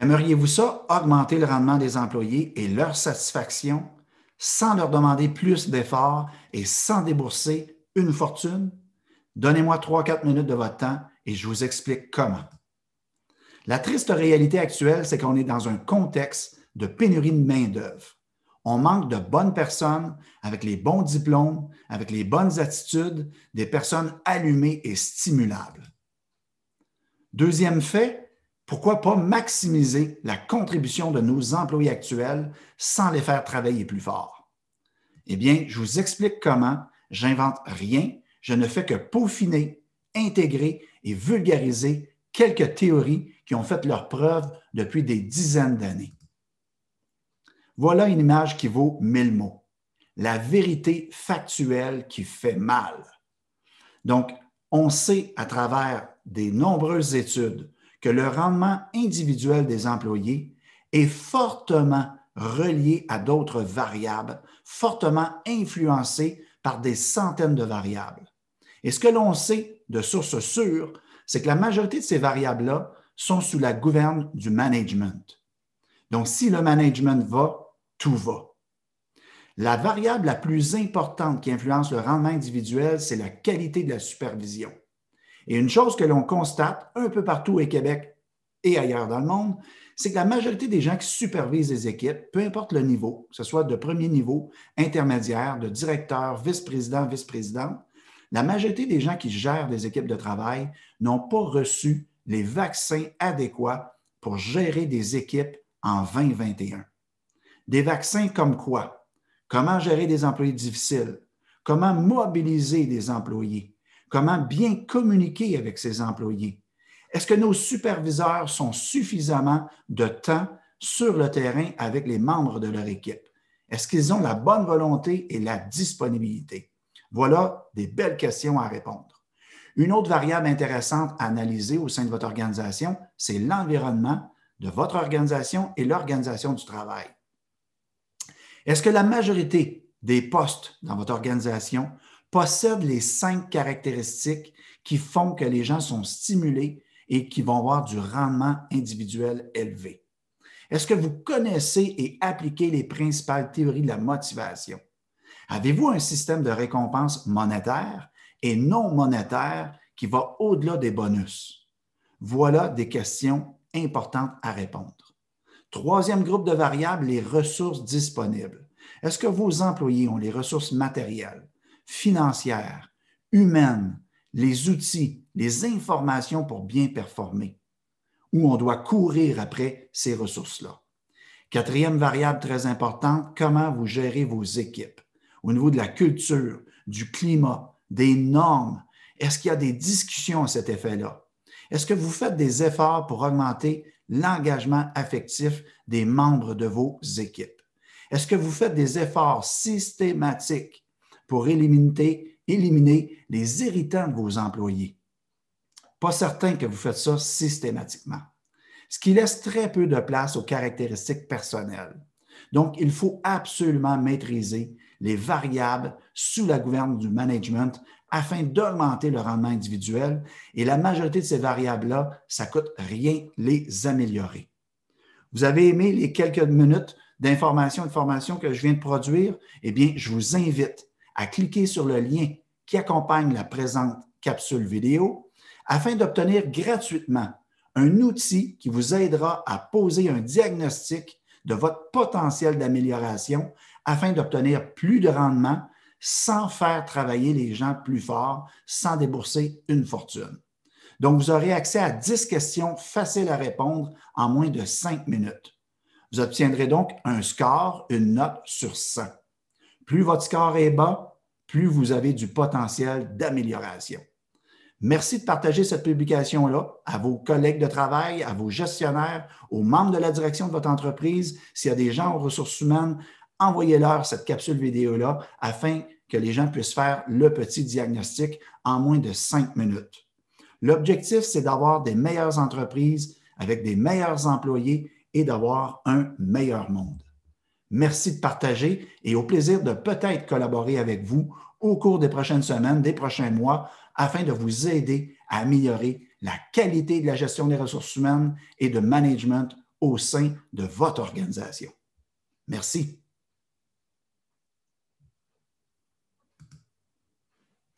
Aimeriez-vous ça, augmenter le rendement des employés et leur satisfaction sans leur demander plus d'efforts et sans débourser une fortune? Donnez-moi 3-4 minutes de votre temps et je vous explique comment. La triste réalité actuelle, c'est qu'on est dans un contexte de pénurie de main-d'œuvre. On manque de bonnes personnes avec les bons diplômes, avec les bonnes attitudes, des personnes allumées et stimulables. Deuxième fait, pourquoi pas maximiser la contribution de nos employés actuels sans les faire travailler plus fort? Eh bien, je vous explique comment. J'invente rien. Je ne fais que peaufiner, intégrer et vulgariser quelques théories qui ont fait leur preuve depuis des dizaines d'années. Voilà une image qui vaut mille mots. La vérité factuelle qui fait mal. Donc, on sait à travers des nombreuses études que le rendement individuel des employés est fortement relié à d'autres variables, fortement influencé par des centaines de variables. Et ce que l'on sait de sources sûres, c'est que la majorité de ces variables-là sont sous la gouverne du management. Donc, si le management va, tout va. La variable la plus importante qui influence le rendement individuel, c'est la qualité de la supervision. Et une chose que l'on constate un peu partout au Québec et ailleurs dans le monde, c'est que la majorité des gens qui supervisent les équipes, peu importe le niveau, que ce soit de premier niveau, intermédiaire, de directeur, vice-président, vice-présidente, la majorité des gens qui gèrent des équipes de travail n'ont pas reçu les vaccins adéquats pour gérer des équipes en 2021. Des vaccins comme quoi? Comment gérer des employés difficiles? Comment mobiliser des employés? Comment bien communiquer avec ses employés? Est-ce que nos superviseurs sont suffisamment de temps sur le terrain avec les membres de leur équipe? Est-ce qu'ils ont la bonne volonté et la disponibilité? Voilà des belles questions à répondre. Une autre variable intéressante à analyser au sein de votre organisation, c'est l'environnement de votre organisation et l'organisation du travail. Est-ce que la majorité des postes dans votre organisation possède les cinq caractéristiques qui font que les gens sont stimulés et qui vont avoir du rendement individuel élevé. Est-ce que vous connaissez et appliquez les principales théories de la motivation? Avez-vous un système de récompense monétaire et non monétaire qui va au-delà des bonus? Voilà des questions importantes à répondre. Troisième groupe de variables, les ressources disponibles. Est-ce que vos employés ont les ressources matérielles, financières, humaines, les outils, les informations pour bien performer, où on doit courir après ces ressources-là. Quatrième variable très importante, comment vous gérez vos équipes au niveau de la culture, du climat, des normes. Est-ce qu'il y a des discussions à cet effet-là? Est-ce que vous faites des efforts pour augmenter l'engagement affectif des membres de vos équipes? Est-ce que vous faites des efforts systématiques pour éliminer, les irritants de vos employés. Pas certain que vous faites ça systématiquement, ce qui laisse très peu de place aux caractéristiques personnelles. Donc, il faut absolument maîtriser les variables sous la gouverne du management afin d'augmenter le rendement individuel. Et la majorité de ces variables-là, ça ne coûte rien les améliorer. Vous avez aimé les quelques minutes d'information et de formation que je viens de produire? Eh bien, je vous invite à cliquer sur le lien qui accompagne la présente capsule vidéo afin d'obtenir gratuitement un outil qui vous aidera à poser un diagnostic de votre potentiel d'amélioration afin d'obtenir plus de rendement sans faire travailler les gens plus fort, sans débourser une fortune. Donc, vous aurez accès à 10 questions faciles à répondre en moins de 5 minutes. Vous obtiendrez donc un score, une note sur 100. Plus votre score est bas, plus vous avez du potentiel d'amélioration. Merci de partager cette publication-là à vos collègues de travail, à vos gestionnaires, aux membres de la direction de votre entreprise. S'il y a des gens aux ressources humaines, envoyez-leur cette capsule vidéo-là afin que les gens puissent faire le petit diagnostic en moins de cinq minutes. L'objectif, c'est d'avoir des meilleures entreprises avec des meilleurs employés et d'avoir un meilleur monde. Merci de partager et au plaisir de peut-être collaborer avec vous au cours des prochaines semaines, des prochains mois, afin de vous aider à améliorer la qualité de la gestion des ressources humaines et de management au sein de votre organisation. Merci.